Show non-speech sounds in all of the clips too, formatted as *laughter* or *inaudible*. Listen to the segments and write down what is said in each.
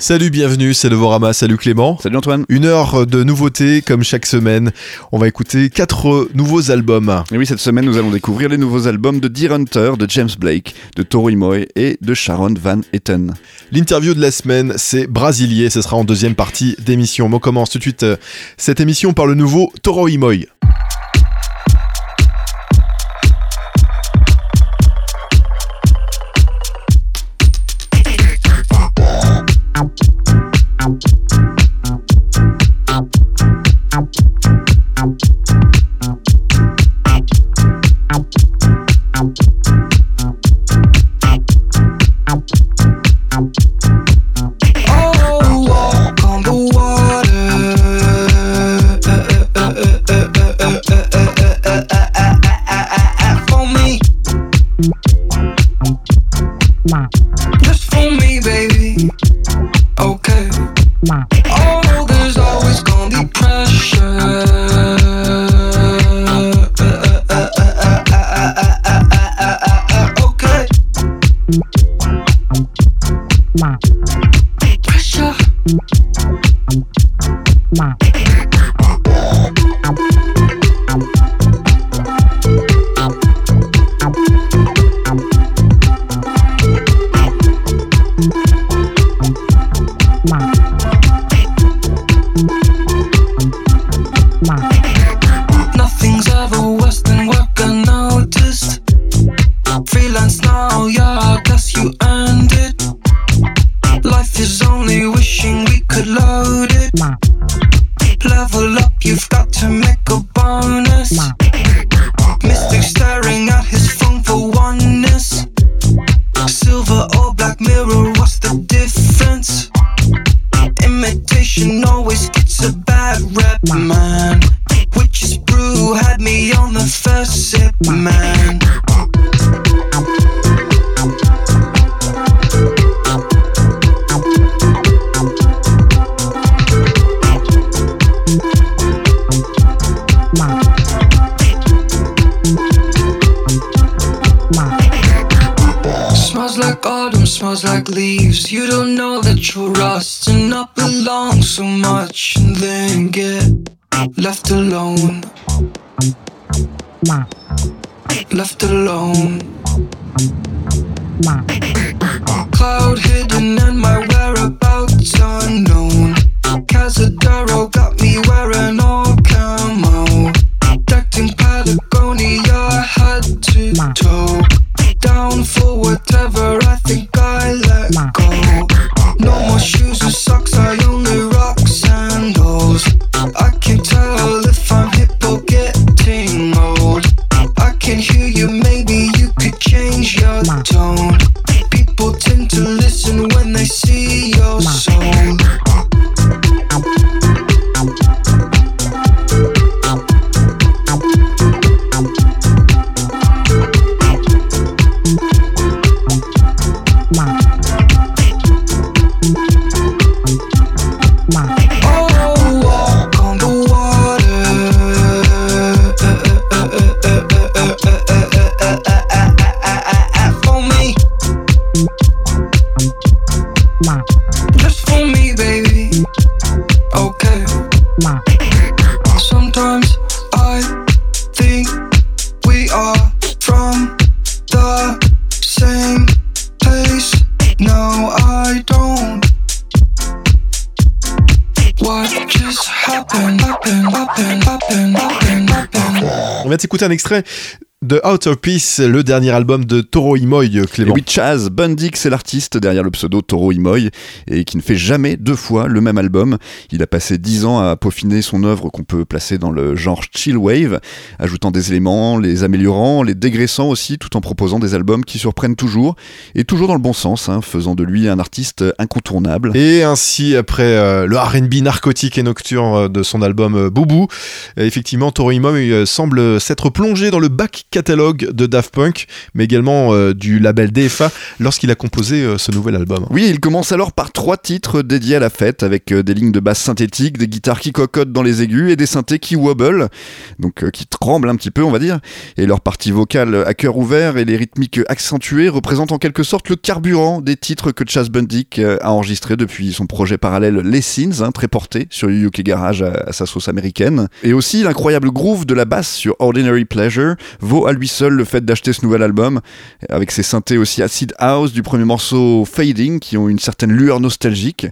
Salut, bienvenue, c'est Novorama, salut Clément. Salut Antoine. Une heure de nouveautés comme chaque semaine. On va écouter quatre nouveaux albums. Et oui, cette semaine, nous allons découvrir les nouveaux albums de Deer Hunter, de James Blake, de Toro Imoy et de Sharon Van Etten. L'interview de la semaine, c'est Brasilier, ce sera en deuxième partie d'émission. On commence tout de suite euh, cette émission par le nouveau Toro teacher. Un extrait de Outer Peace, le dernier album de Toro Imoy, Clément. Et oui, Chaz Bundy, c'est l'artiste derrière le pseudo Toro Imoy et qui ne fait jamais deux fois le même album. Il a passé dix ans à peaufiner son œuvre qu'on peut placer dans le genre chill wave, ajoutant des éléments, les améliorant, les dégraissant aussi, tout en proposant des albums qui surprennent toujours et toujours dans le bon sens, hein, faisant de lui un artiste incontournable. Et ainsi, après euh, le R&B narcotique et nocturne de son album euh, Boubou, effectivement, Toro Imoy euh, semble s'être plongé dans le bac catalogue de Daft Punk, mais également euh, du label DFA lorsqu'il a composé euh, ce nouvel album. Oui, il commence alors par trois titres dédiés à la fête, avec euh, des lignes de basse synthétiques, des guitares qui cocotent dans les aigus et des synthés qui wobble, donc qui tremblent un petit peu, on va dire. Et leur partie vocale à cœur ouvert et les rythmiques accentuées représentent en quelque sorte le carburant des titres que Chas Bundick a enregistrés depuis son projet parallèle Les Sins, hein, très porté sur UK Garage à, à, sa sauce américaine. Et aussi l'incroyable groove de la basse sur Ordinary Pleasure vaut lui seul le fait d'acheter ce nouvel album, avec ses synthés aussi acid house du premier morceau Fading, qui ont une certaine lueur nostalgique.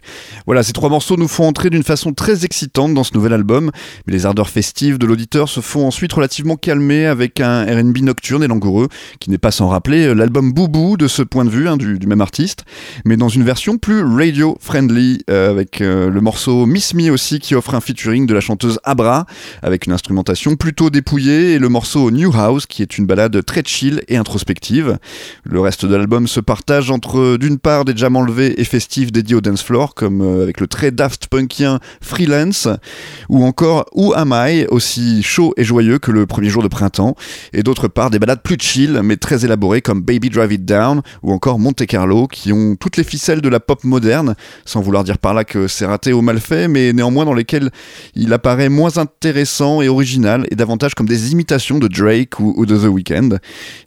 Voilà, ces trois morceaux nous font entrer d'une façon très excitante dans ce nouvel album, mais les ardeurs festives de l'auditeur se font ensuite relativement calmer avec un RB nocturne et langoureux, qui n'est pas sans rappeler l'album Boubou de ce point de vue, hein, du, du, même artiste, mais dans une version plus radio-friendly, euh, avec euh, le morceau Miss Me aussi, qui offre un featuring de la chanteuse Abra, avec une instrumentation plutôt dépouillée, et le morceau New House, qui est une balade très chill et introspective. Le reste de l'album se partage entre d'une part des jams enlevés et festifs dédiés au dance floor, comme euh, avec le très daft punkien Freelance, ou encore Who Am I, aussi chaud et joyeux que le premier jour de printemps, et d'autre part des balades plus chill mais très élaborées comme Baby Drive It Down ou encore Monte Carlo, qui ont toutes les ficelles de la pop moderne, sans vouloir dire par là que c'est raté ou mal fait, mais néanmoins dans lesquelles il apparaît moins intéressant et original, et davantage comme des imitations de Drake ou de The Weeknd.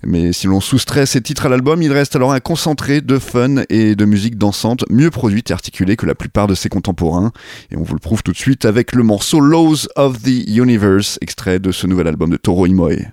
Mais si l'on soustrait ces titres à l'album, il reste alors un concentré de fun et de musique dansante, mieux produite et articulée que la plupart de ses contemporains. Et on vous le prouve tout de suite avec le morceau Laws of the Universe, extrait de ce nouvel album de Toro Imoe.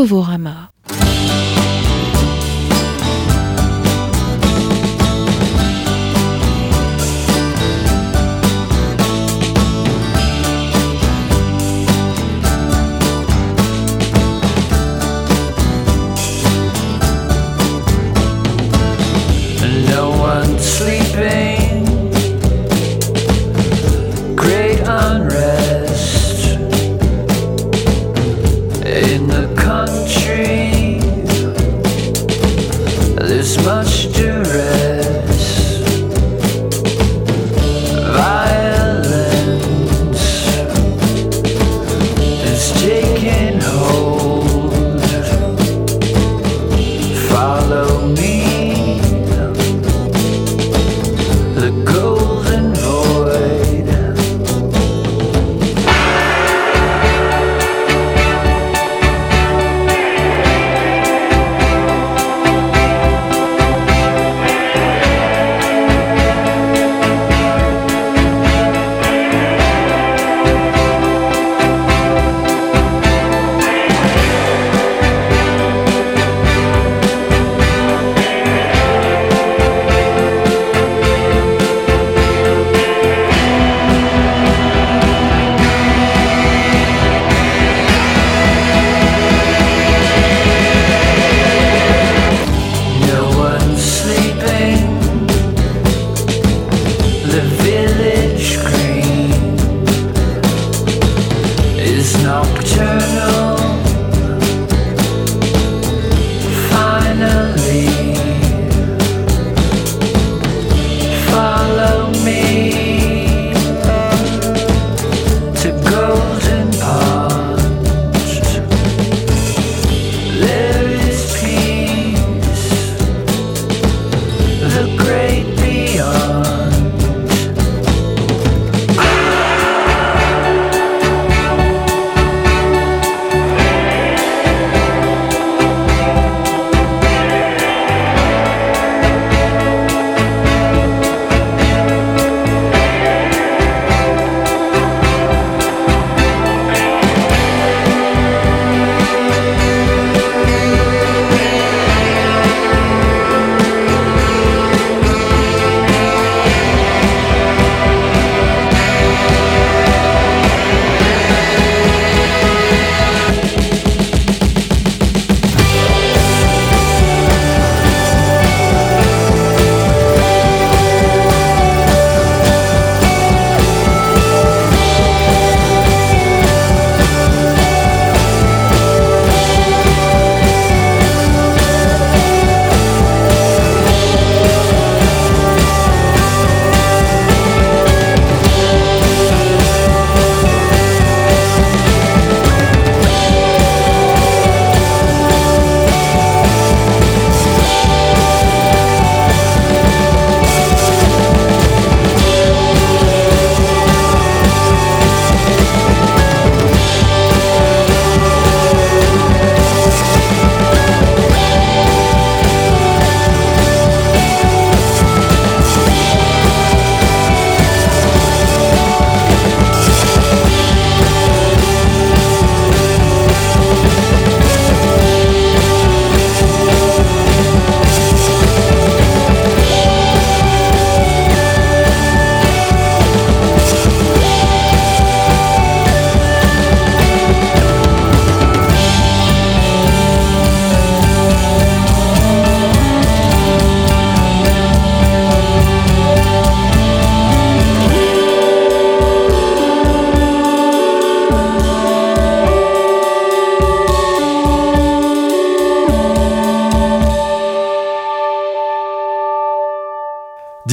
Novorama.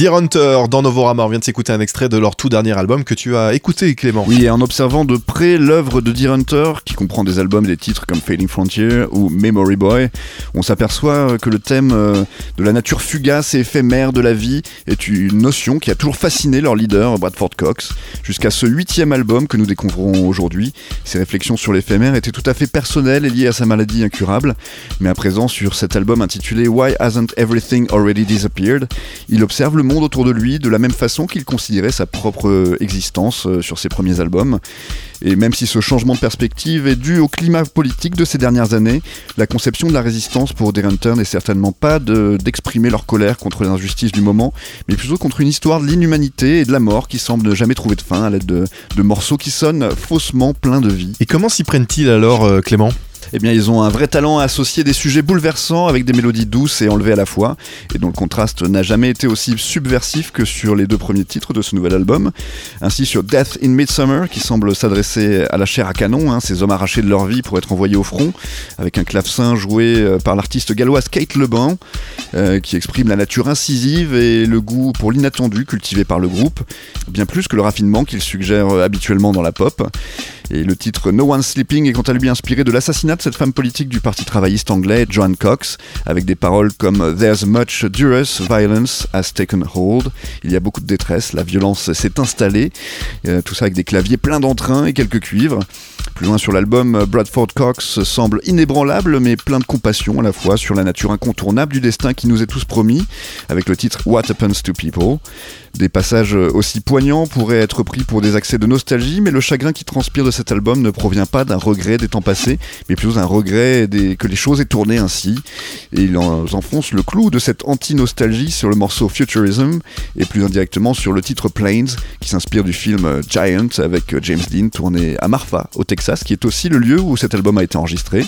Dear Hunter dans Novorama, on vient de s'écouter un extrait de leur tout dernier album que tu as écouté Clément. Oui, et en observant de près l'œuvre de Dear Hunter, comprend des albums des titres comme Fading Frontier ou Memory Boy, on s'aperçoit que le thème euh, de la nature fugace et éphémère de la vie est une notion qui a toujours fasciné leur leader Bradford Cox, jusqu'à ce huitième album que nous découvrons aujourd'hui. Ses réflexions sur l'éphémère étaient tout à fait personnelles et liées à sa maladie incurable, mais à présent sur cet album intitulé Why Hasn't Everything Already Disappeared, il observe le monde autour de lui de la même façon qu'il considérait sa propre existence euh, sur ses premiers albums. Et même si ce changement de perspective est dû au climat politique de ces dernières années, la conception de la résistance pour Hunter n'est certainement pas d'exprimer leur colère contre les injustices du moment, mais plutôt contre une histoire de l'inhumanité et de la mort qui semble ne jamais trouver de fin à l'aide de, de morceaux qui sonnent faussement pleins de vie. Et comment s'y prennent-ils alors, euh, Clément? Eh bien, ils ont un vrai talent à associer des sujets bouleversants avec des mélodies douces et enlevées à la fois, et dont le contraste n'a jamais été aussi subversif que sur les deux premiers titres de ce nouvel album. Ainsi, sur Death in Midsummer, qui semble s'adresser à la chair à canon, hein, ces hommes arrachés de leur vie pour être envoyés au front, avec un clavecin joué euh, par l'artiste galloise Kate Leban, euh, qui exprime la nature incisive et le goût pour l'inattendu cultivé par le groupe, bien plus que le raffinement qu'il suggère euh, habituellement dans la pop. Et le titre No One Sleeping est quant à lui inspiré de l'assassinat de cette femme politique du parti travailliste anglais, Joan Cox, avec des paroles comme There's much duress, violence has taken hold. Il y a beaucoup de détresse, la violence s'est installée. Euh, tout ça avec des claviers pleins d'entrain et quelques cuivres. Plus loin sur l'album, Bradford Cox semble inébranlable mais plein de compassion à la fois sur la nature incontournable du destin qui nous est tous promis, avec le titre What Happens to People. Des passages aussi poignants pourraient être pris pour des accès de nostalgie, mais le chagrin qui transpire de cet album ne provient pas d'un regret des temps passés, mais plutôt d'un regret que les choses aient tourné ainsi. Et il enfonce le clou de cette anti-nostalgie sur le morceau Futurism, et plus indirectement sur le titre Planes, qui s'inspire du film Giant avec James Dean, tourné à Marfa, au Texas, qui est aussi le lieu où cet album a été enregistré.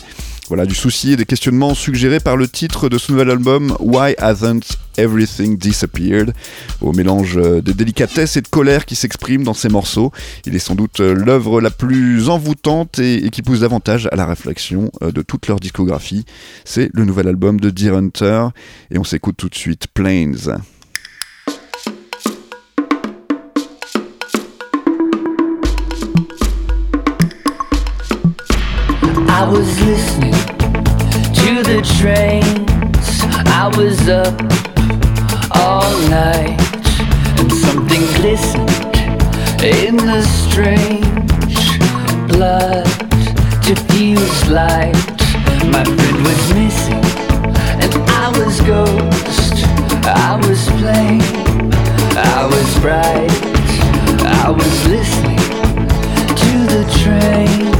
Voilà, du souci et des questionnements suggérés par le titre de ce nouvel album, Why Hasn't Everything Disappeared? Au mélange euh, de délicatesse et de colère qui s'exprime dans ces morceaux. Il est sans doute euh, l'œuvre la plus envoûtante et, qui pousse davantage à la réflexion euh, de toute leur discographie. C'est le nouvel album de Deer Hunter et on s'écoute tout de suite Plains. I was listening to the trains. I was up all night, and something glistened in the strange blood to diffused light. My friend was missing, and I was ghost. I was plain, I was bright, I was listening to the train.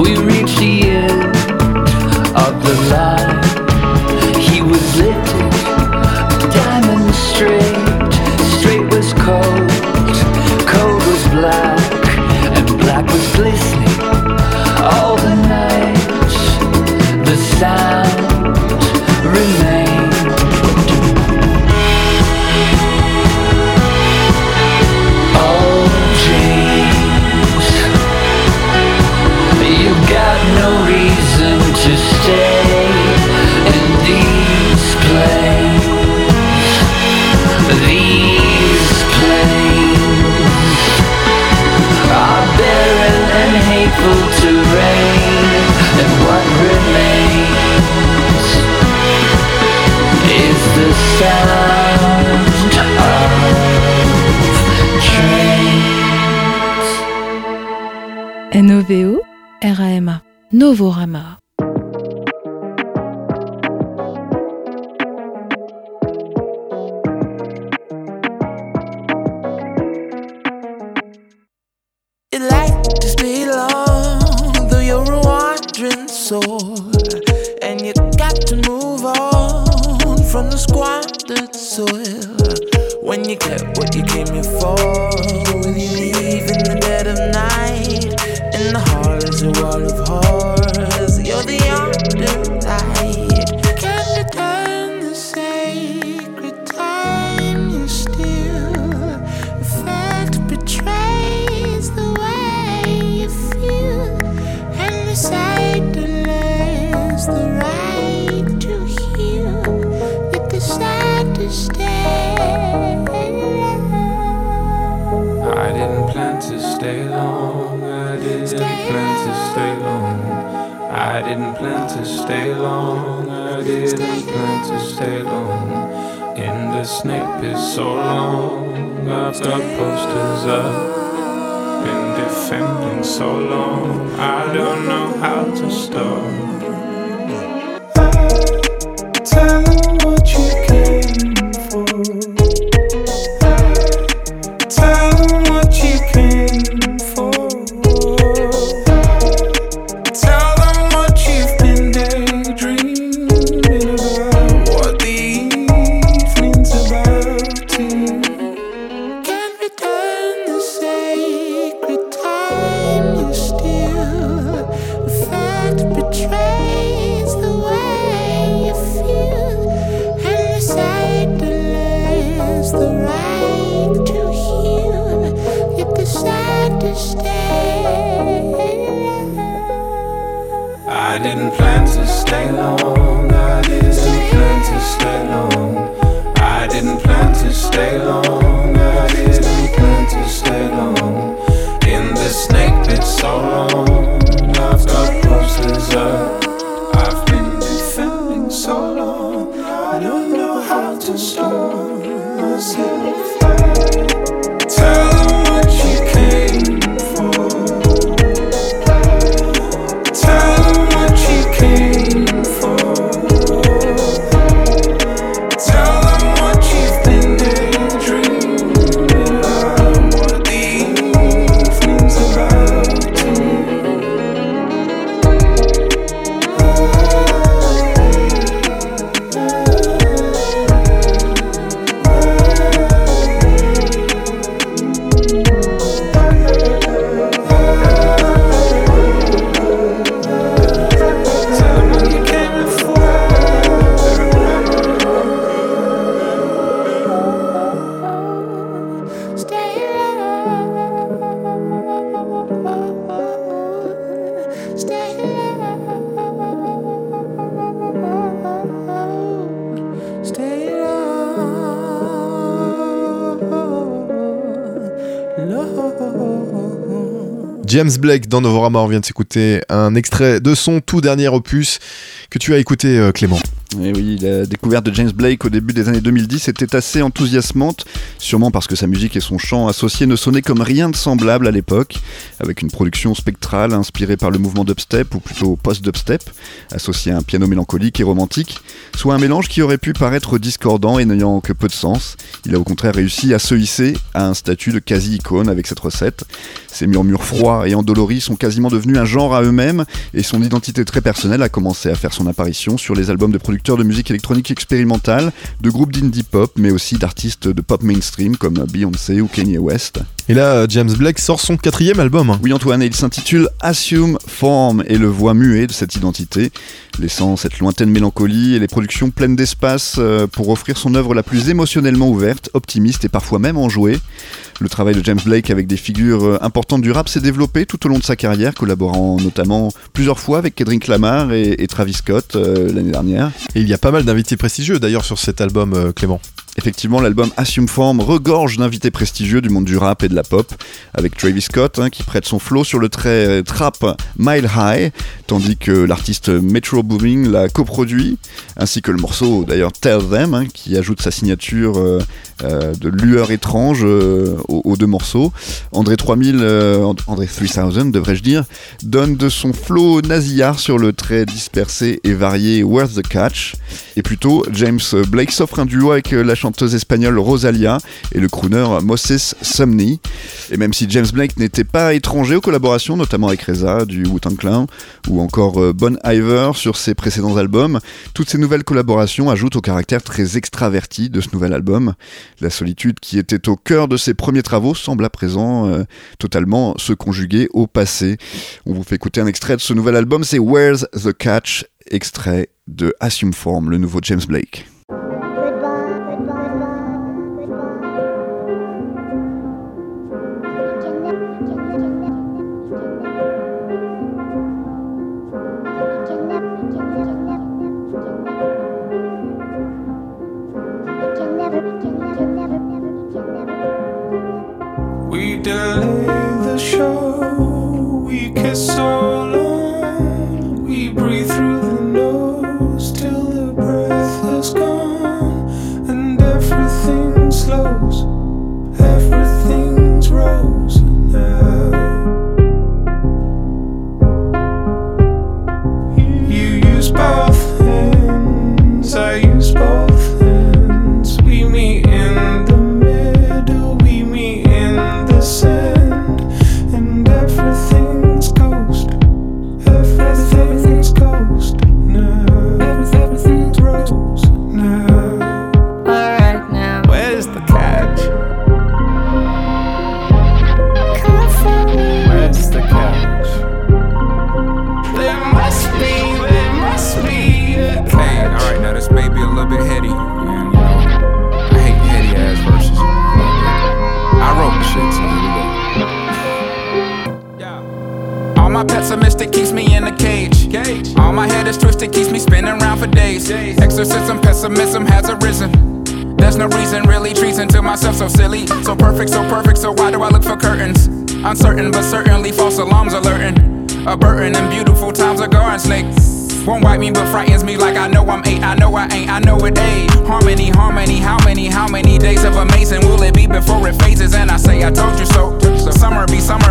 we reach the hateful terrain, and what. NOVO RAMA James Blake dans Novorama, on vient de s'écouter un extrait de son tout dernier opus que tu as écouté euh, Clément. Et oui, la découverte de James Blake au début des années 2010 était assez enthousiasmante, sûrement parce que sa musique et son chant associés ne sonnaient comme rien de semblable à l'époque, avec une production spectrale inspirée par le mouvement dubstep, ou plutôt post-dubstep, associé à un piano mélancolique et romantique, soit un mélange qui aurait pu paraître discordant et n'ayant que peu de sens. Il a au contraire réussi à se hisser à un statut de quasi-icône avec cette recette. Ses murmures froids et endoloris sont quasiment devenus un genre à eux-mêmes, et son identité très personnelle a commencé à faire son apparition sur les albums de producteurs de musique électronique expérimentale, de groupes d'indie pop, mais aussi d'artistes de pop mainstream comme Beyoncé ou Kanye West. Et là, euh, James Blake sort son quatrième album. Oui Antoine, et il s'intitule Assume Form et le voix muet de cette identité, laissant cette lointaine mélancolie et les productions pleines d'espace euh, pour offrir son œuvre la plus émotionnellement ouverte, optimiste et parfois même enjouée. Le travail de James Blake avec des figures euh, importantes du rap s'est développé tout au long de sa carrière, collaborant notamment plusieurs fois avec Kendrick Lamar et, et Travis Scott euh, l'année dernière. Et il y a pas mal d'invités prestigieux d'ailleurs sur cet album, euh, Clément. Effectivement, l'album Assume Form regorge d'invités prestigieux du monde du rap et de la pop, avec Travis Scott hein, qui prête son flow sur le trait euh, trap Mile High, tandis que l'artiste Metro Booming l'a coproduit, ainsi que le morceau d'ailleurs Tell Them, hein, qui ajoute sa signature euh, euh, de lueur étrange aux, deux morceaux. André 3000, euh, And- André 3000 devrais-je dire, donne de son flow nasillard sur le trait dispersé et varié Worth the Catch. Et plutôt, James Blake s'offre un duo avec la chanteuse chanteuse espagnole Rosalia et le crooner Moses Sumney. Et même si James Blake n'était pas étranger aux collaborations, notamment avec Reza du Wu-Tang Clan ou encore euh, Bon Iver sur ses précédents albums, toutes ces nouvelles collaborations ajoutent au caractère très extraverti de ce nouvel album. La solitude qui était au cœur de ses premiers travaux semble à présent euh, totalement se conjuguer au passé. On vous fait écouter un extrait de ce nouvel album, c'est Where's the Catch, extrait de Assume Form, le nouveau James Blake.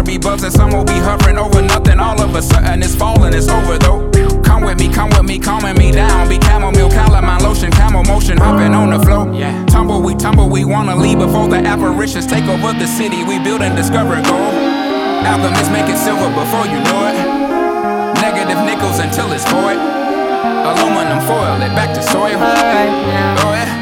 Be, buzzing, some will be hovering over nothing. All of a sudden it's falling, it's over though. Come with me, come with me, calming me down. Be chamomile, calamine lotion, camel motion, hopping on the flow. Yeah. Tumble, we tumble, we wanna leave before the apparitions take over the city. We build and discover gold. Alchemists make it silver before you know it. Negative nickels until it's void. Aluminum foil it back to soil. Alright now. Yeah.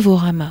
Novorama.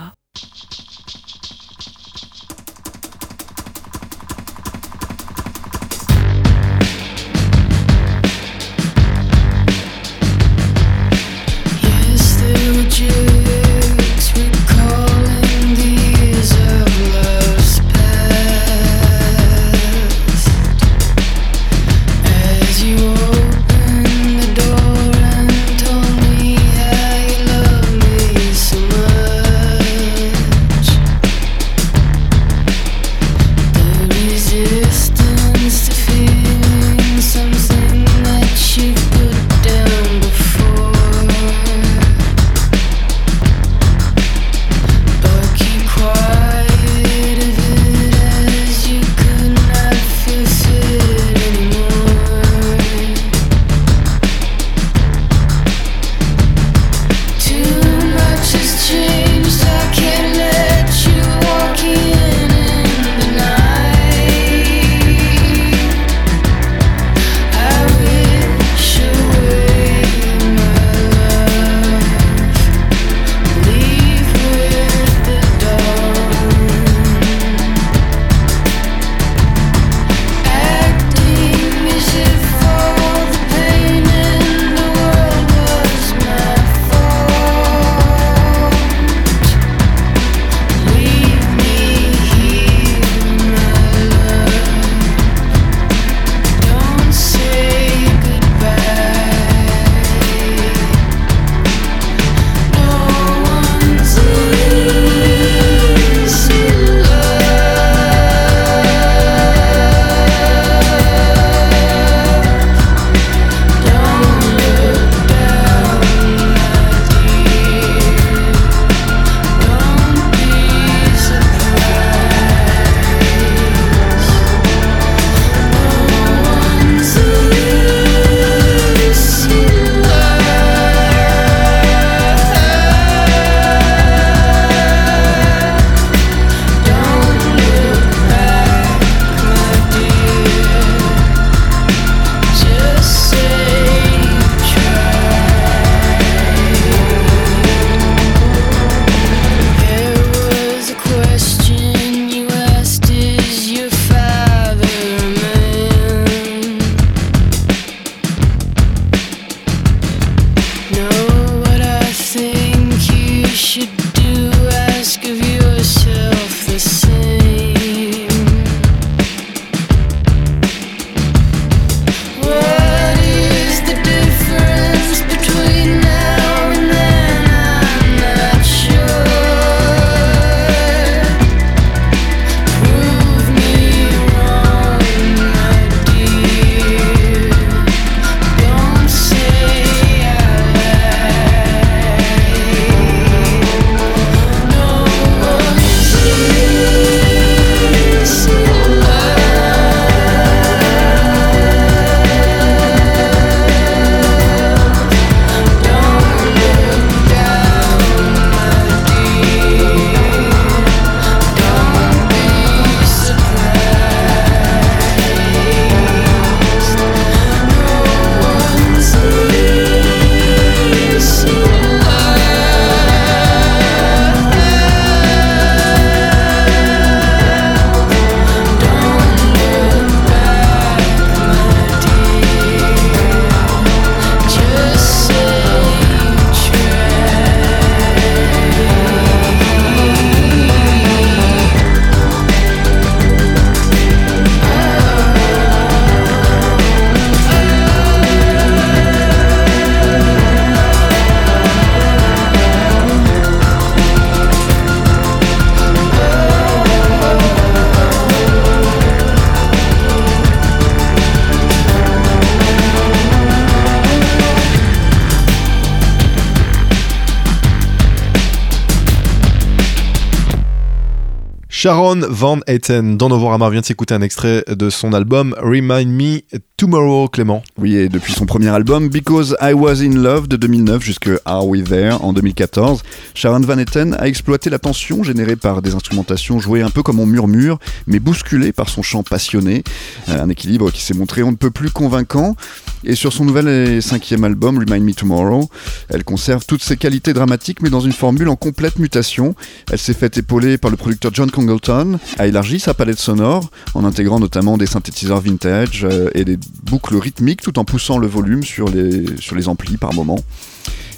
Sharon Van Etten dans Novorama vient de s'écouter un extrait de son album Remind Me Tomorrow, Clément. Oui, et depuis son premier album, Because I Was in Love de 2009 jusque Are We There en 2014, Sharon Van Etten a exploité la tension générée par des instrumentations jouées un peu comme on murmure, mais bousculées par son chant passionné. Euh, Un équilibre qui s'est montré on ne peut plus convaincant. Et sur son nouvel et cinquième album, Remind Me Tomorrow, elle conserve toutes ses qualités dramatiques, mais dans une formule en complète mutation. Elle s'est faite épauler par le producteur John Congleton, a élargi sa palette sonore, en intégrant notamment des synthétiseurs vintage euh, et des boucles rythmiques, en poussant le volume sur les, sur amplis par moment.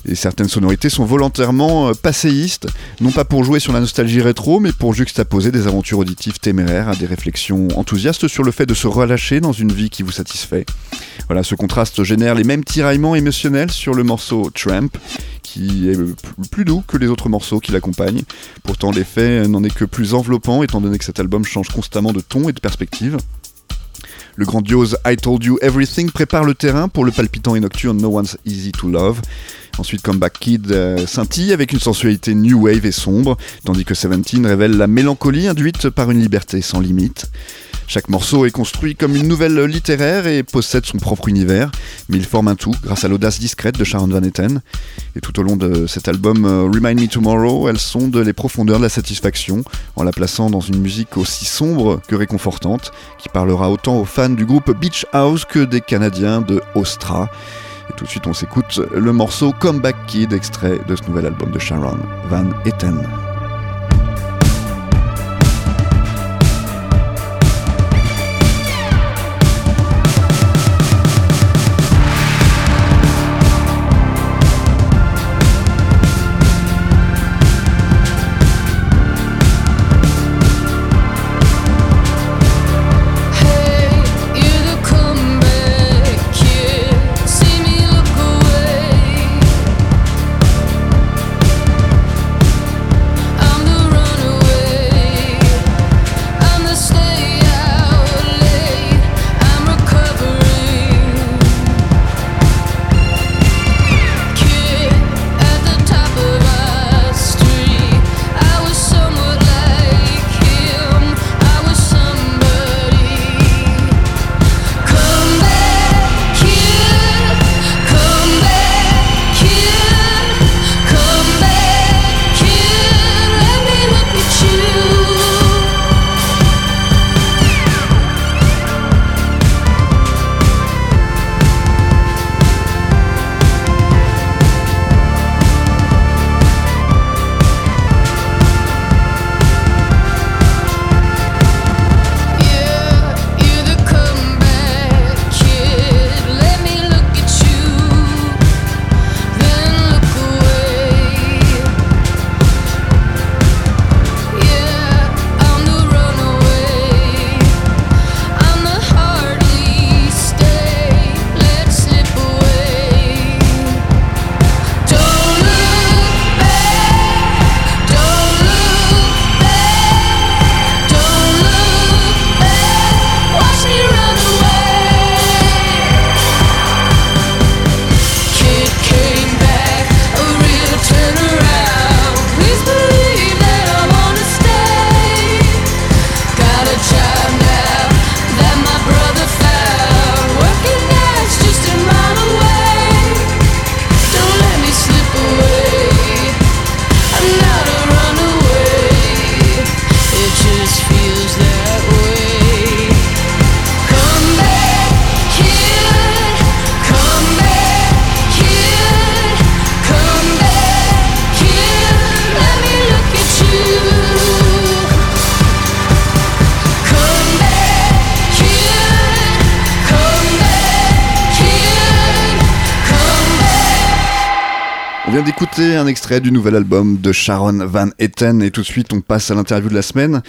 Et certaines sonorités sont volontairement euh, passéistes, non pas pour jouer sur la nostalgie rétro, mais pour juxtaposer des aventures auditives téméraires à des réflexions enthousiastes sur le fait de se relâcher dans une vie qui vous satisfait. Voilà, ce contraste génère les mêmes tiraillements émotionnels sur le morceau Tramp, qui est euh, plus doux que les autres morceaux qui l'accompagnent. Pourtant, l'effet n'en est que plus enveloppant, étant donné que cet album change constamment de ton et de perspective. Le grandiose I Told You Everything prépare le terrain pour le palpitant et nocturne No One's Easy to Love. Ensuite, Comeback Kid euh, scintille avec une sensualité new wave et sombre, tandis que Seventeen révèle la mélancolie induite par une liberté sans limite. Chaque morceau est construit comme une nouvelle littéraire et possède son propre univers, mais il forme un tout grâce à l'audace discrète de Sharon Van Etten. Et tout au long de cet album euh, Remind Me Tomorrow, elle sonde les profondeurs de la satisfaction en la plaçant dans une musique aussi sombre que réconfortante, qui parlera autant aux fans du groupe Beach House que des Canadiens de Ostra. Et tout de suite, on s'écoute le morceau Comeback Kid, extrait de ce nouvel album de Sharon Van Etten. D'écouter un extrait du nouvel album de Sharon Van Etten et tout de suite on passe à l'interview de la semaine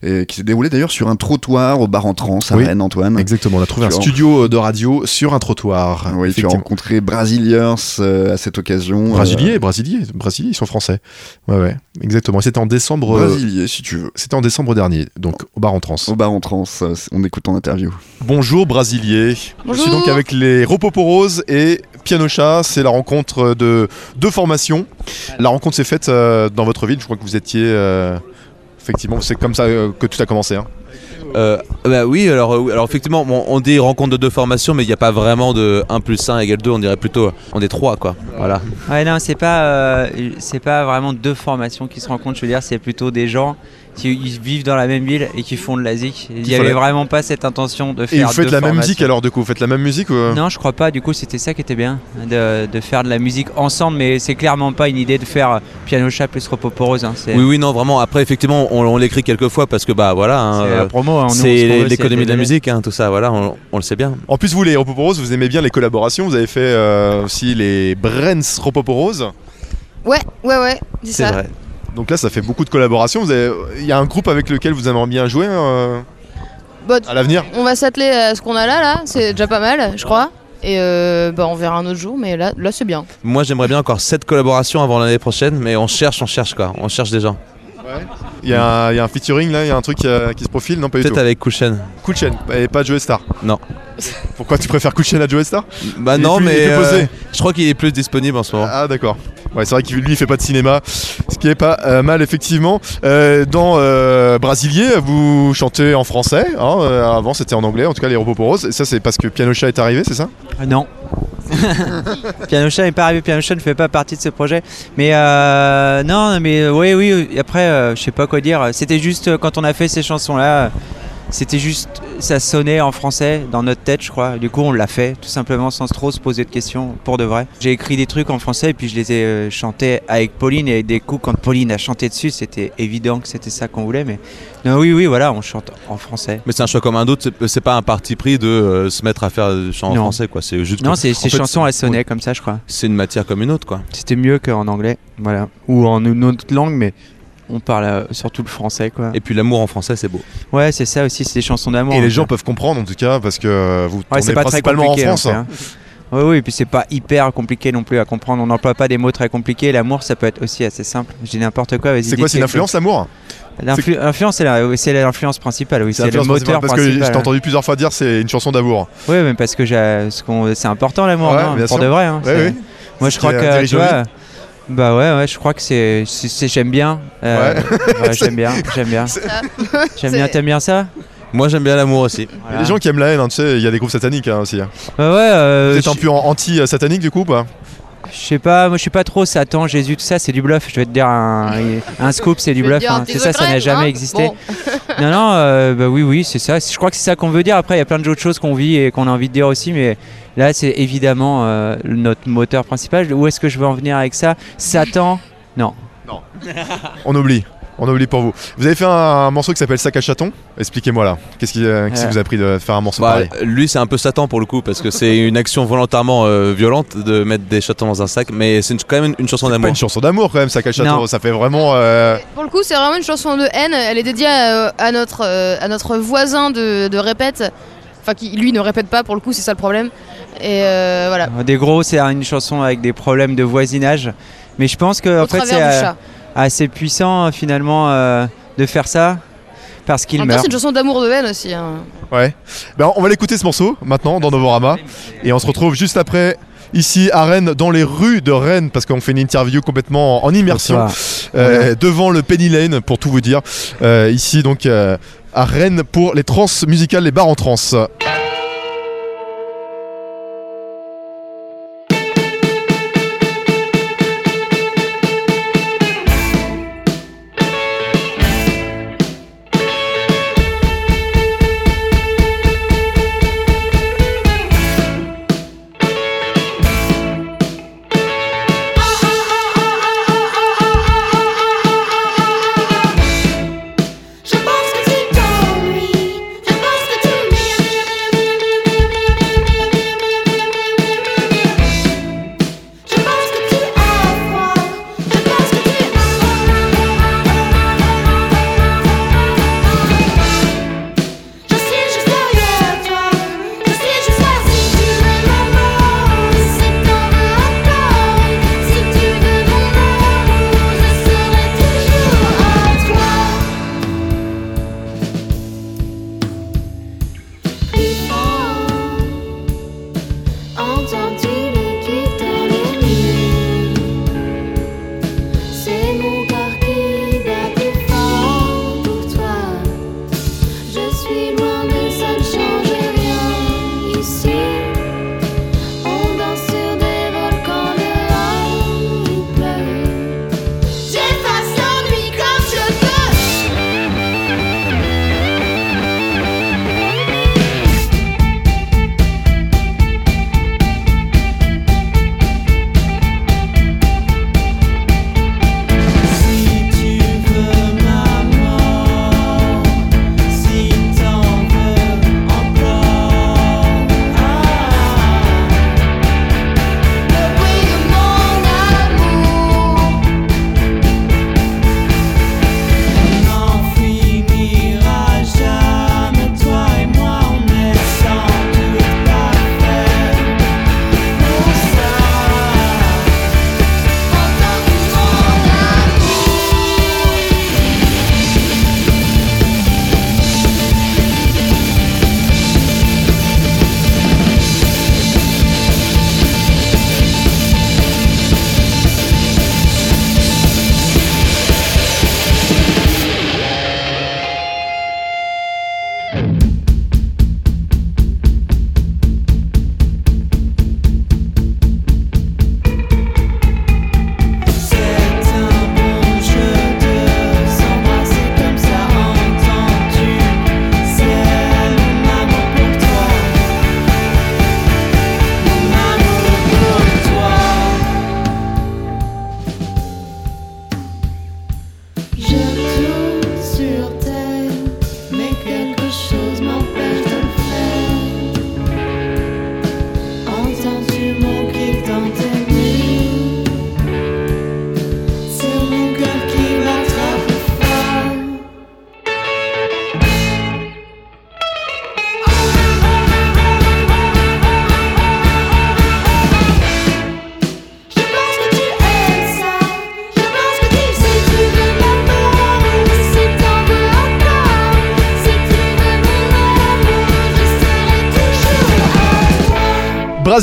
et qui s'est déroulée d'ailleurs sur un trottoir au bar en trans à Oui. Rennes Antoine. Exactement, on a trouvé un studio de radio sur un trottoir. Oui, tu as rencontré Brasiliers euh, à cette occasion. Brasilier, brasilier, brasilier, ils sont français. Ouais, ouais, exactement. C'était en Euh, décembre. euh, Brasilier si tu veux. C'était en décembre dernier, donc au bar en trans. Au bar en trans, euh, on écoute ton interview. Bonjour Brasilier. Bonjour. Je suis donc avec les Ropoporos et Piano Chat. C'est la rencontre de deux formations. La rencontre s'est faite euh, dans votre ville. Je crois que vous étiez. euh, effectivement, c'est comme ça euh, que tout a commencé. hein. Euh, bah oui, alors, effectivement, bon, on dit rencontre de deux formations, mais il n'y a pas vraiment de 1 plus 1 égale 2, on dirait plutôt on est 3 quoi. Voilà. Ouais, non, c'est pas, euh, c'est pas vraiment deux formations qui se rencontrent. Je veux dire, c'est plutôt des gens qui ils vivent dans la même ville et qui font de la zik. Il n'y avait la- vraiment pas cette intention de faire. Et vous faites deux la même musique alors, du coup Vous faites la même musique ou... Non, je crois pas. Du coup, c'était ça qui était bien, de, de faire de la musique ensemble, mais c'est clairement pas une idée de faire euh, piano chat plus Repoporose. Hein. Oui, oui, non, vraiment. Après, effectivement, on, on l'écrit quelques fois parce que bah voilà, hein, c'est la euh, promo. hein. C'est l'économie de la musique, hein, tout ça, voilà, on, on le sait bien. En plus, vous, les Ropoporos, vous aimez bien les collaborations. Vous avez fait euh, aussi les Brens Ropoporos. Ouais, ouais, ouais, c'est C'est ça. vrai. Donc là, ça fait beaucoup de collaborations. Vous avez- Il y a un groupe avec lequel vous aimeriez bien jouer euh, Bah, à l'avenir on va s'atteler à ce qu'on a là, là. C'est déjà pas mal, je crois. Et euh, bah, on verra un autre jour, mais là, là c'est bien. Moi, j'aimerais bien encore 7 collaborations avant l'année prochaine, mais on cherche, on cherche quoi, on cherche des gens. Il y, a un, il y a un featuring là, il y a un truc qui, euh, qui se profile Non, pas du Peut-être avec Kouchen. Chain, et pas Joe Star. Non. *laughs* Pourquoi tu préfères Chain à Joe Star? Bah Il est non, plus- il est mais plus euh, posé. je crois qu'il est plus disponible en ce moment. Ah d'accord. Ouais, c'est vrai qu'il lui il fait pas de cinéma, ce qui est pas euh, mal effectivement. Euh, dans euh, Brasilier, vous chantez en français. hein, euh, avant c'était en anglais, en tout cas les Ropoporos. Et ça c'est parce que Piano Chat est arrivé, c'est ça? Ah Non. Piano Chat n'est pas arrivé, Piano Chat ne fait pas partie de ce projet. Mais euh, non, mais oui, oui. Après, euh, je sais pas quoi dire. C'était juste euh, quand on a fait ces chansons-là, c'était juste, ça sonnait en français dans notre tête, je crois. Du coup, on l'a fait tout simplement sans trop se poser de questions, pour de vrai. J'ai écrit des trucs en français et puis je les ai euh, chantés avec Pauline et des coups quand Pauline a chanté dessus, c'était évident que c'était ça qu'on voulait. Mais non, oui, oui, voilà, on chante en français. Mais c'est un choix comme un autre, c'est- pas un parti pris de euh, se mettre à faire des chants en Non. français quoi, c'est juste Non, que- ces, fait, chansons, elles sonnaient comme ça, je crois. C'est une matière comme une autre quoi. C'était mieux qu'en anglais, voilà. Ou en une autre langue, mais on parle euh, surtout le français, quoi. Et puis l'amour en français c'est beau. Ouais, c'est ça aussi, c'est des chansons d'amour. Et en les gens peuvent comprendre en tout cas parce que vous Ouais, tournez c'est pas très principalement en compliqué. France. fait, hein. Oui, oui, et puis c'est pas hyper compliqué non plus à comprendre. On n'emploie pas des mots très compliqués. L'amour, ça peut être aussi assez simple. Je dis n'importe quoi. vas-y, C'est quoi, c'est une quelque influence chose. l'amour? L'influ- L'influence, c'est l'influence principale. Oui, c'est le l'influence moteur Parce que principal. je t'ai entendu plusieurs fois dire c'est une chanson d'amour. Oui, mais parce que j'ai- ce qu'on- c'est important l'amour, Ouais, pour sûr. de vrai. hein, Ouais. Moi, je crois que tu vois. Bah ouais, ouais, je crois que c'est, c'est- c'est- j'aime bien. Euh, ouais, *laughs* j'aime bien, j'aime bien. J'aime bien. T'aimes bien ça? Moi j'aime bien l'amour aussi. Il y a des gens qui aiment la haine, hein, tu sais, il y a des groupes sataniques hein, aussi. Bah ouais. euh, Vous êtes un peu anti-satanique du coup ou pas? Je sais pas, moi je suis pas trop Satan, Jésus, tout ça, c'est du bluff. Je vais te dire un, un scoop, c'est du bluff. hein. C'est ça, ça n'a jamais hein. existé. Bon. non, non, euh, bah oui, oui, c'est ça. Je crois que c'est ça qu'on veut dire. Après, il y a plein d'autres choses qu'on vit et qu'on a envie de dire aussi, mais là, c'est évidemment euh, notre moteur principal. Où est-ce que je veux en venir avec ça? Satan? Non. On oublie. On oublie pour vous. Vous avez fait un, un morceau qui s'appelle Sac à chaton. Expliquez-moi là. Qu'est-ce qui, euh, qu'est-ce qui Ouais. vous a pris de faire un morceau Bah, pareil lui c'est un peu Satan pour le coup parce que c'est une action volontairement euh, violente de mettre des chatons dans un sac, mais c'est une- quand même une chanson Pas d'amour. une chanson d'amour quand même, Sac à chaton. Non. Ça fait vraiment. euh, Pour le coup, c'est vraiment une chanson de haine. Elle est dédiée à, à notre, à notre voisin de, de répète. Enfin, qui lui ne répète pas, pour le coup, c'est ça le problème. Et euh, voilà. Des gros, c'est une chanson avec des problèmes de voisinage. Mais je pense que Au en fait, c'est du euh, chat. Assez puissant euh, finalement euh, de faire ça parce qu'il meurt. c'est une chanson d'amour de haine aussi. hein. Ouais. Ben, on va l'écouter ce morceau maintenant dans Novorama. Et on se retrouve juste après. Ici à Rennes, dans les rues de Rennes, parce qu'on fait une interview complètement en immersion euh, devant le Penny Lane, pour tout vous dire. Euh, ici donc euh, à Rennes pour les trans musicales, les bars en trans.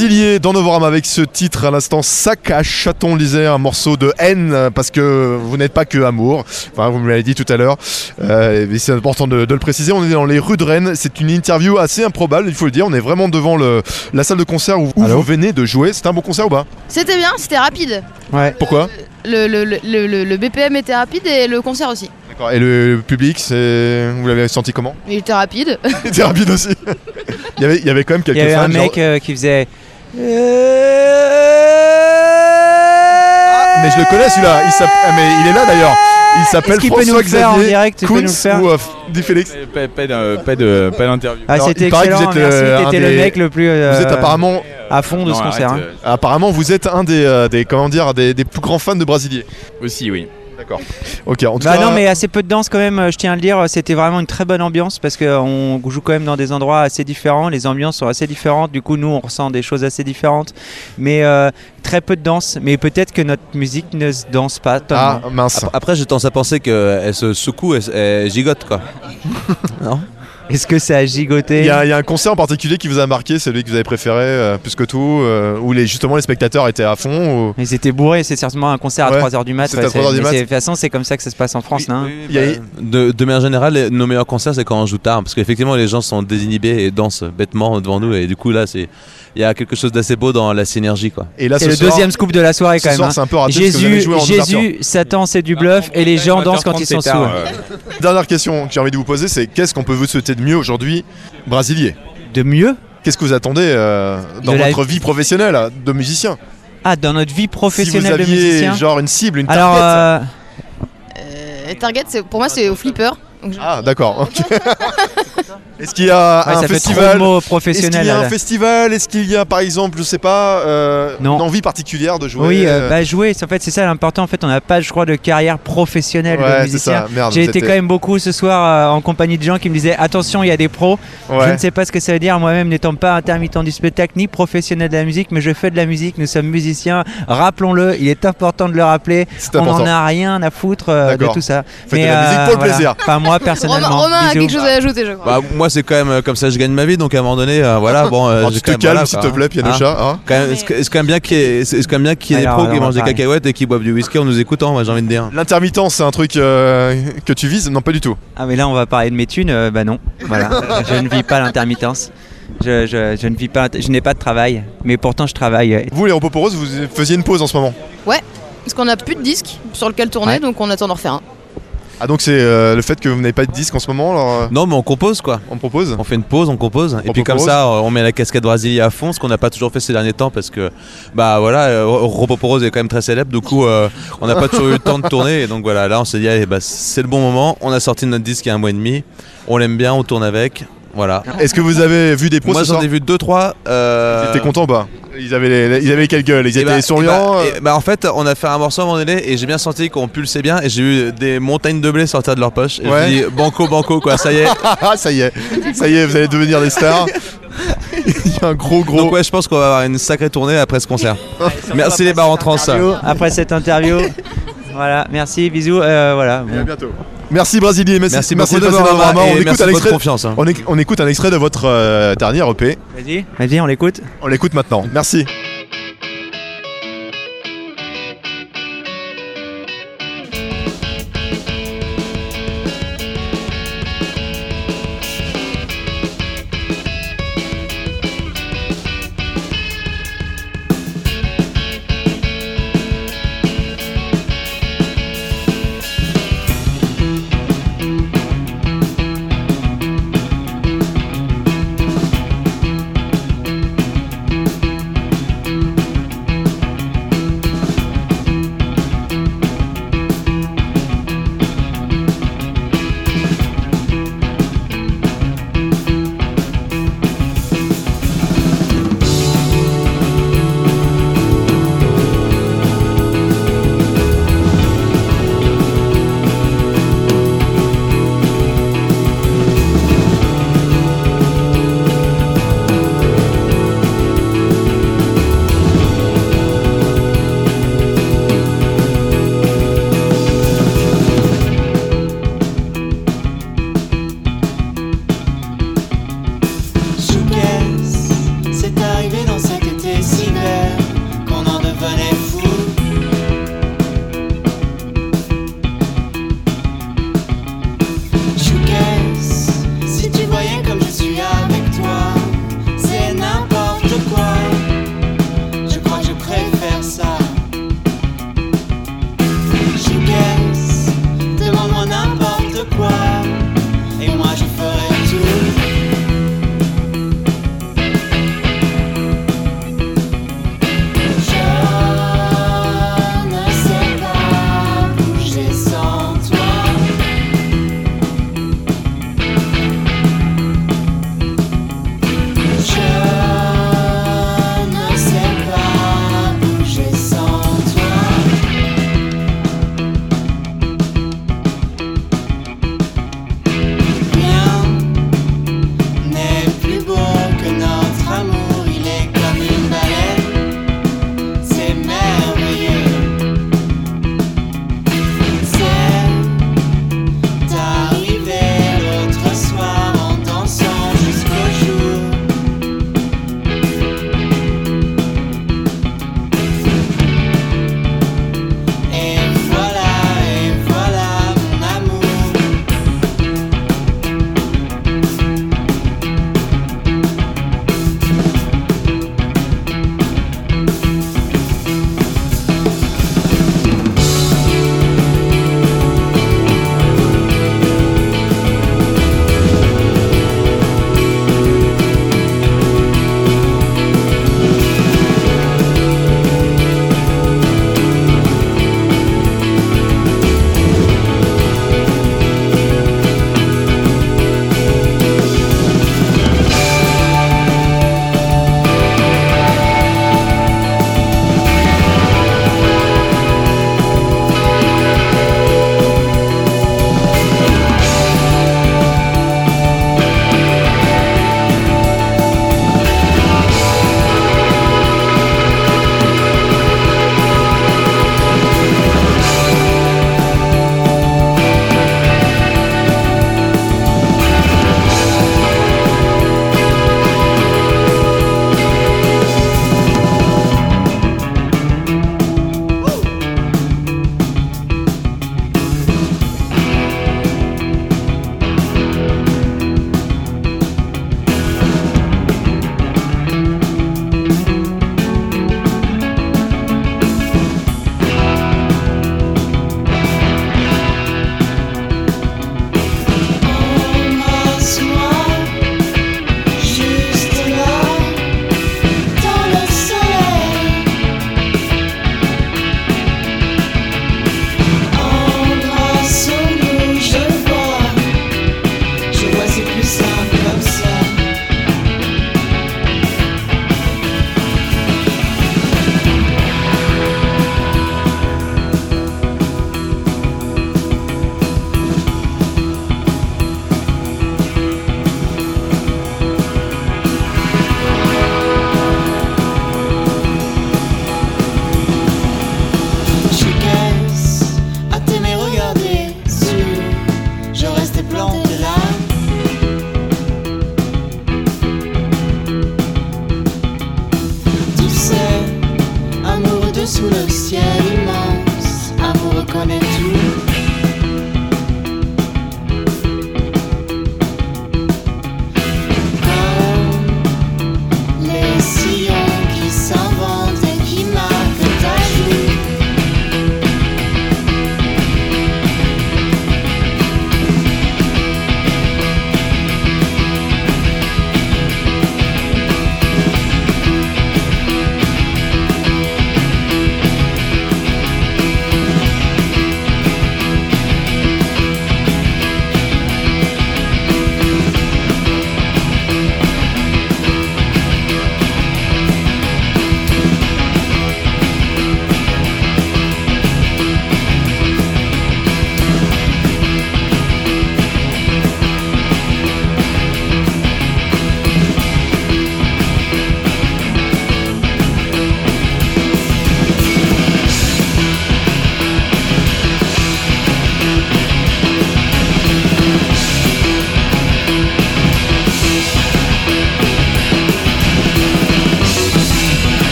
Brasilier dans Novorama avec ce titre à l'instant sac à chaton lisait un morceau de haine euh, parce que vous n'êtes pas que amour. Enfin, vous me l'avez dit tout à l'heure. Euh, c'est important de, de le préciser. On est dans les rues de Rennes. C'est une interview assez improbable, il faut le dire. On est vraiment devant le, la salle de concert où, où vous venez de jouer. C'était un bon concert ou pas? C'était bien, c'était rapide. Ouais. Pourquoi? Le, le- le- le- le BPM était rapide et le concert aussi. D'accord. Et le public, c'est vous l'avez senti comment? Il était rapide. C'était rapide aussi. *laughs* il, y avait, il y avait quand même Il quelques y avait fans. un genre- mec euh, qui faisait. Mais je le connais celui-là. Il s'appelle- ah, mais il est là d'ailleurs. Il s'appelle François Xavier Kuntz ou euh, dit Félix. Pas, pas de- pas de- pas d'interview. Ah, c'était excellent. vous êtes, merci, euh, le mec le plus. euh, Vous êtes apparemment à fond de Non, ce concert. arrête, hein. euh, apparemment vous êtes un des, euh, des comment dire des, des plus grands fans de Brasilier. Aussi, oui. D'accord. Ok. En tout Bah cas, non, mais assez peu de danse quand même, euh, je tiens à le dire. C'était vraiment une très bonne ambiance parce qu'on joue quand même dans des endroits assez différents. Les ambiances sont assez différentes. Du coup, nous, on ressent des choses assez différentes. Mais euh, très peu de danse. Mais peut-être que notre musique ne se danse pas. Ah mince. Ap- Après, j'ai tendance à penser qu'elle se secoue, elle, elle gigote quoi. *laughs* non? Est-ce que ça a gigoté Il y, a, il y a un concert en particulier qui vous a marqué, celui que vous avez préféré euh, plus que tout, euh, où les, justement les spectateurs étaient à fond. ou- Ils étaient bourrés, c'est certainement un concert Ouais, à 3h du mat. c'était à c'est- 3h du mat. De toute façon, c'est comme ça que ça se passe en France, non a- De, de manière générale, les- nos meilleurs concerts, c'est quand on joue tard. Parce qu'effectivement, les gens sont désinhibés et dansent bêtement devant nous. Et du coup, là, c'est il y a quelque chose d'assez beau dans la synergie. Quoi. Et là, C'est ce le soir- deuxième scoop de la soirée ce quand même. soir, hein. c'est un peu raté parce que vous avez Jésus. Jésus, Satan, c'est du bluff et les gens dansent quand ils sont sous. *laughs* Dernière question que j'ai envie de vous poser, c'est qu'est-ce qu'on peut vous souhaiter de mieux aujourd'hui, Brasilier? De mieux? Qu'est-ce que vous attendez euh, dans De la- votre vie professionnelle euh, de musicien? Ah, dans notre vie Si professionnelle vous de aviez musicien genre une cible, une Alors, target. euh, Euh, Target, c'est- pour moi, c'est au flipper. Donc je- Ah d'accord. ok. *laughs* Est-ce qu'il y a Ouais, un ça fait trop festival de mots Est-ce qu'il y a un festival Est-ce qu'il y a par exemple, je sais pas, euh, une envie particulière de jouer Oui, euh, euh, bah, jouer, c'est- en fait, c'est ça l'important. En fait, on n'a pas, je crois, de carrière professionnelle Ouais, de musicien. J'ai été quand même beaucoup ce soir euh, en compagnie de gens qui me disaient attention, il y a des pros. Ouais. Je ne sais pas ce que ça veut dire. Moi-même, n'étant pas intermittent du spectacle ni professionnel de la musique, mais je fais de la musique. Nous sommes musiciens. Rappelons-le, il est important de le rappeler. On n'en a rien à foutre euh, de tout ça. Faites de la musique pour le plaisir. Enfin, moi personnellement. Romain, Romain a quelque chose à ajouter, je crois. Bah, moi, c'est quand même euh, comme ça, je gagne ma vie. Donc, à un moment donné, euh, voilà. Bon, euh, tu te calmes, voilà, s'il te plaît, Pianocha, hein. Quand même- C'est c'est quand même bien qu'il y ait, c'est quand même bien qu'il y ait des pros qui mangent des cacahuètes et qui boivent du whisky en nous écoutant. Moi, j'ai envie de dire. L'intermittence, c'est un truc euh, que tu vises? Non, pas du tout. Ah, mais là, on va parler de mes thunes. euh, bah non. Voilà. *laughs* je ne vis pas l'intermittence. Je, je- je ne vis pas. Je n'ai pas de travail. Mais pourtant, je travaille. Vous, les repos pour vous faisiez une pause en ce moment? Ouais, parce qu'on a plus de disques sur lequel tourner, Ouais. donc on attend d'en refaire un. Ah, donc c'est euh, le fait que vous n'avez pas de disque en ce moment alors, euh, Non, mais on compose quoi. On propose On fait une pause, on compose. Et puis comme ça, on met la casquette brésilienne à fond, ce qu'on n'a pas toujours fait ces derniers temps parce que, bah voilà, euh, Ropoporos est quand même très célèbre. Du coup, euh, on n'a pas toujours eu le temps de tourner. Et donc voilà, là, on s'est dit, allez, bah, c'est le bon moment. On a sorti notre disque il y a un mois et demi. On l'aime bien, on tourne avec. Voilà. Est-ce que vous avez vu des pros Moi, j'en ai vu deux, trois. euh, Ils étaient contents ou pas ils avaient, les- ils avaient quelle gueule Ils Et étaient bah, souriants et bah, et bah, en fait, on a fait un morceau à un moment donné et j'ai bien senti qu'on pulsait bien et j'ai eu des montagnes de blé sortir de leur poche. Et Ouais. je me dis banco, banco, quoi, ça y est. *laughs* ça y est, ça y est, vous allez devenir des stars. *laughs* Il y a un gros, gros. Donc, ouais, je pense qu'on va avoir une sacrée tournée après ce concert. *laughs* Merci les bars en trans. Après cette interview. voilà, merci, bisous. euh, voilà. Et à bientôt. Merci Brasilier, merci, Merci merci de passer dans On écoute un extrait. confiance, hein. On écoute un extrait de votre euh, dernier EP. Vas-y, vas-y, on l'écoute. On l'écoute maintenant. Merci.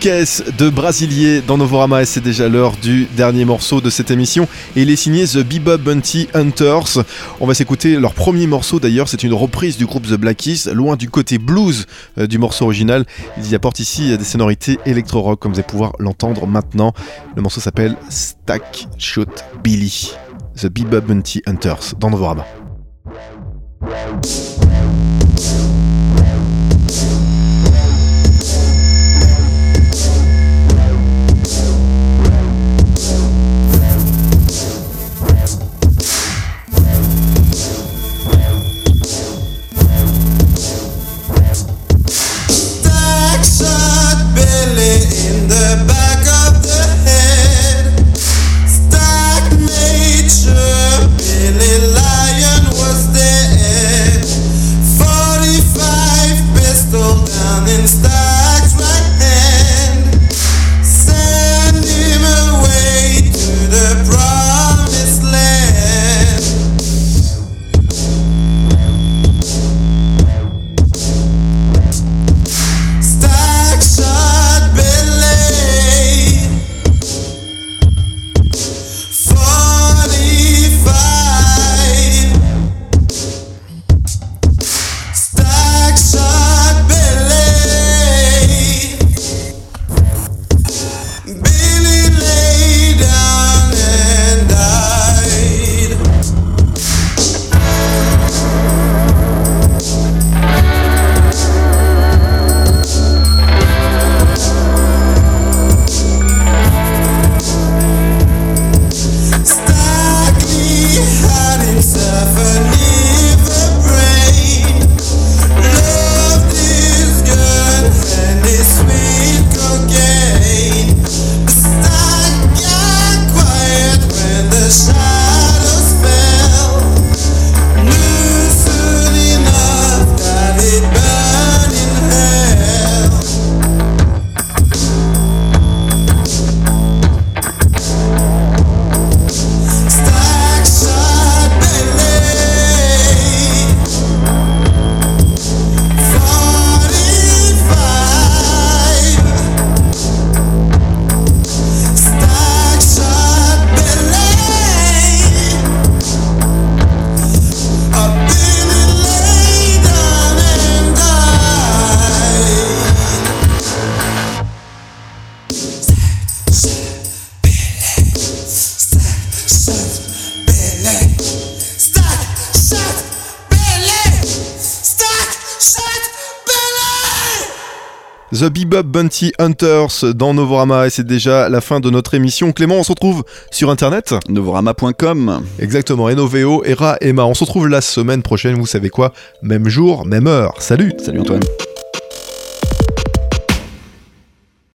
Shookess de Brasilier dans Novorama et c'est déjà l'heure du dernier morceau de cette émission et il est signé The Bebop Bounty Hunters. On va s'écouter leur premier morceau d'ailleurs, c'est une reprise du groupe The Black Keys, loin du côté blues euh, du morceau original. Ils y apportent ici euh, des sonorités électro-rock comme vous allez pouvoir l'entendre maintenant. Le morceau s'appelle Stack Shot Billy. The Bebop Bounty Hunters dans Novorama. Down in Bounty Hunters dans Novorama et c'est déjà la fin de notre émission. Clément, on se retrouve sur internet Novorama.com. Exactement, et Noveo, Era, Emma. On se retrouve la semaine prochaine, vous savez quoi? Même jour, même heure. Salut Salut Antoine.